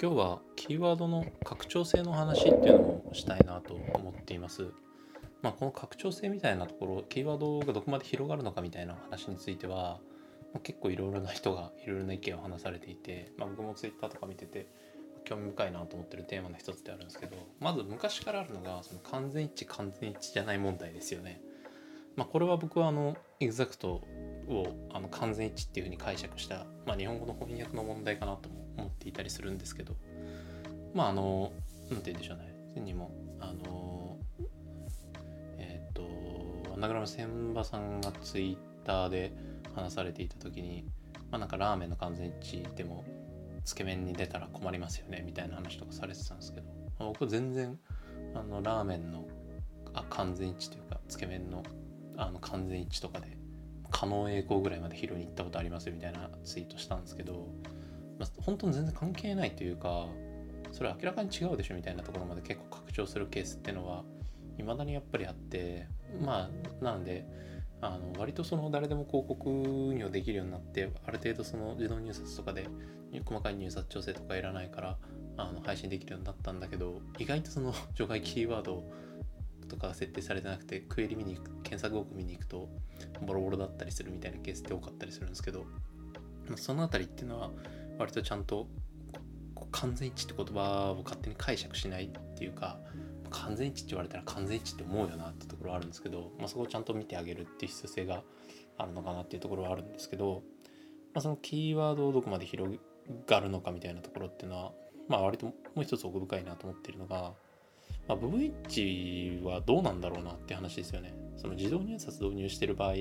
今日はキーワードの拡張性の話っていうのをしたいなと思っています。まあ、この拡張性みたいなところ、キーワードがどこまで広がるのかみたいな話については、まあ、結構いろいろな人がいろいろな意見を話されていて、まあ、僕も Twitter とか見てて興味深いなと思ってるテーマの一つであるんですけどまず昔からあるのがその完全一致完全一致じゃない問題ですよね。まあ、これは僕はあのエグザクトをあの完全一致っていうふうに解釈した、まあ、日本語の翻訳の問題かなとも思っていたりするんですけど。まああの何て言うんでしょうね。にもあのえっ、ー、とアナグラム千葉さんがツイッターで話されていた時にまあなんかラーメンの完全一致でもつけ麺に出たら困りますよねみたいな話とかされてたんですけど、僕全然あのラーメンのあ完全一致というかつけ麺のあの完全一致とかで可能栄光ぐらいまで拾いに行ったことありますよみたいなツイートしたんですけど、まあ、本当に全然関係ないというかそれは明らかに違うでしょみたいなところまで結構拡張するケースっていうのは未だにやっぱりあってまあなのであの割とその誰でも広告運用できるようになってある程度その自動入札とかで細かい入札調整とかいらないからあの配信できるようになったんだけど意外とその 除外キーワードとか設定されてなくてクエリ見に行く検索多く見に行くとボロボロだったりするみたいなケースって多かったりするんですけどその辺りっていうのは割とちゃんと完全一致って言葉を勝手に解釈しないっていうか完全一致って言われたら完全一致って思うよなってところはあるんですけど、まあ、そこをちゃんと見てあげるっていう必要性があるのかなっていうところはあるんですけど、まあ、そのキーワードをどこまで広がるのかみたいなところっていうのは、まあ、割ともう一つ奥深いなと思ってるのが、まあ、部分一致はどうなんだろうなって話ですよね。その自動入札導入してる場合、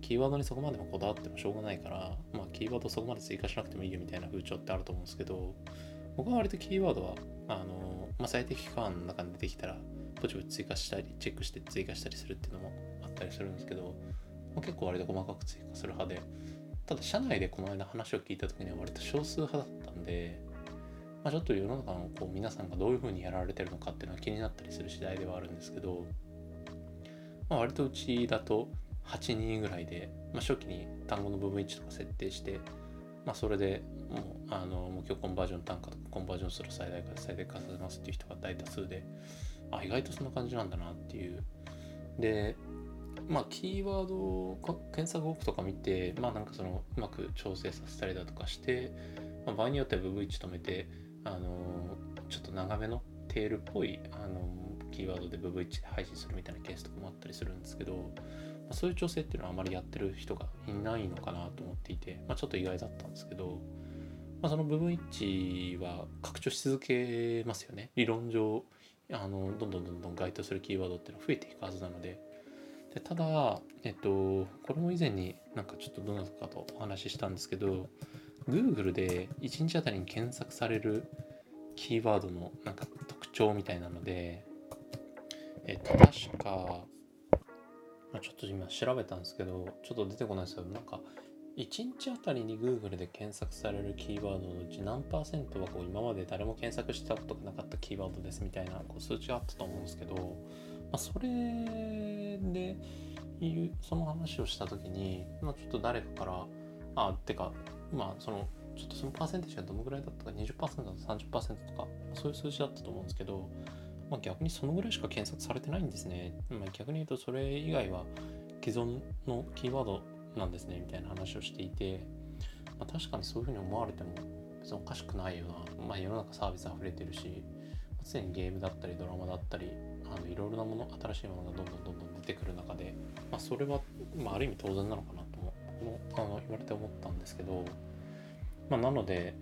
キーワードにそこまでもこだわってもしょうがないから、まあ、キーワードそこまで追加しなくてもいいよみたいな風潮ってあると思うんですけど、僕は割とキーワードは、あの、まあ、最適期間の中に出てきたら、ぼちぼち追加したり、チェックして追加したりするっていうのもあったりするんですけど、まあ、結構割と細かく追加する派で、ただ社内でこの間話を聞いた時には割と少数派だったんで、まあ、ちょっと世の中のこう皆さんがどういうふうにやられてるのかっていうのは気になったりする次第ではあるんですけど、まあ、割とうちだと8人ぐらいで、まあ、初期に単語の部分1とか設定して、まあ、それでもうあの目標コンバージョン単価とかコンバージョンする最大から最大化させますっていう人が大多数であ意外とそんな感じなんだなっていう。でまあキーワード検索多くとか見てまあなんかそのうまく調整させたりだとかして、まあ、場合によっては部分1止めてあのちょっと長めのテールっぽいあのキーワードで VV1 で配信するみたいなケースとかもあったりするんですけど、まあ、そういう調整っていうのはあまりやってる人がいないのかなと思っていて、まあ、ちょっと意外だったんですけど、まあ、その部分一は拡張し続けますよね。理論上あのどんどんどんどん該当するキーワードっていうのは増えていくはずなので。でただえっとこれも以前になんかちょっとどなたかとお話ししたんですけど Google で1日あたりに検索されるキーワードのなんか特徴みたいなので、えっと、確か、まあ、ちょっと今調べたんですけど、ちょっと出てこないですけど、なんか、1日あたりに Google で検索されるキーワードのうち何パーセントはこう今まで誰も検索したことがなかったキーワードですみたいなこう数値があったと思うんですけど、まあ、それでその話をした時に、まあ、ちょっと誰かからあてかまあそのちょっとそのパーセンテージがどのぐらいだったか20%とか30%とかそういう数字だったと思うんですけど、まあ、逆にそのぐらいしか検索されてないんですね、まあ、逆に言うとそれ以外は既存のキーワードなんですねみたいな話をしていて、まあ、確かにそういうふうに思われても別におかしくないよな、まあ、世の中サービス溢れてるし常にゲームだったりドラマだったりあのいろいろなもの新しいものがどんどんどんどん出てくる中で、まあ、それは、まあ、ある意味当然なのかなともあの言われて思ったんですけど。まあ、なので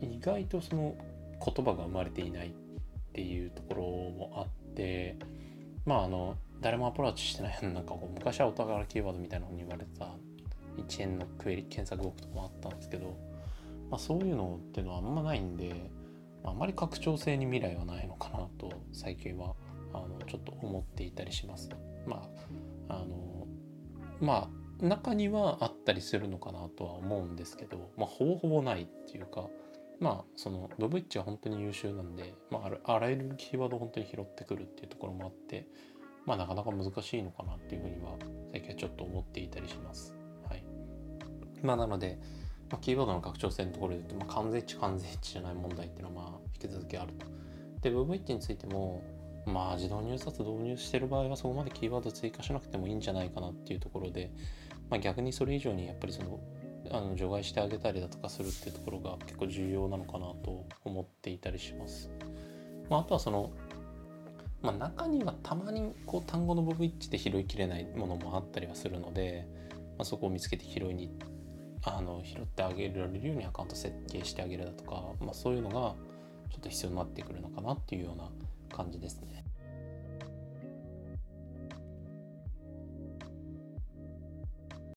意外とその言葉が生まれていない。っていうところもあってまああの誰もアプローチしてないなんかこう昔はお宝キーワードみたいなのに言われてた1円のクエリ検索枠とかもあったんですけど、まあ、そういうのっていうのはあんまないんで、あ、あまり拡張性に未来はないのかなと最近はあのちょっと思っていたりします。まああのまあ中にはあったりするのかなとは思うんですけど、まあ、ほぼほぼないっていうか、まあ、そのドブイッチは本当に優秀なんで、まあ、あらゆるキーワードを本当に拾ってくるっていうところもあって、まあ、なかなか難しいのかなっていうふうには最近はちょっと思っていたりします。はい。まあ、なので、まあ、キーワードの拡張性のところで言うと、まあ、完全一致完全一致じゃない問題っていうのはまあ続きあると。で VV1 についてもまあ自動入札導入してる場合はそこまでキーワード追加しなくてもいいんじゃないかなっていうところで、まあ、逆にそれ以上にやっぱりそのあの除外してあげたりだとかするっていうところが結構重要なのかなと思っていたりします。まあ、あとはその、まあ、中にはたまにこう単語のボブイッチで拾いきれないものもあったりはするので、まあ、そこを見つけて拾いにあの拾ってあげられるようにアカウント設計してあげるだとか、まあ、そういうのがちょっと必要になってくるのかなっていうような感じですね。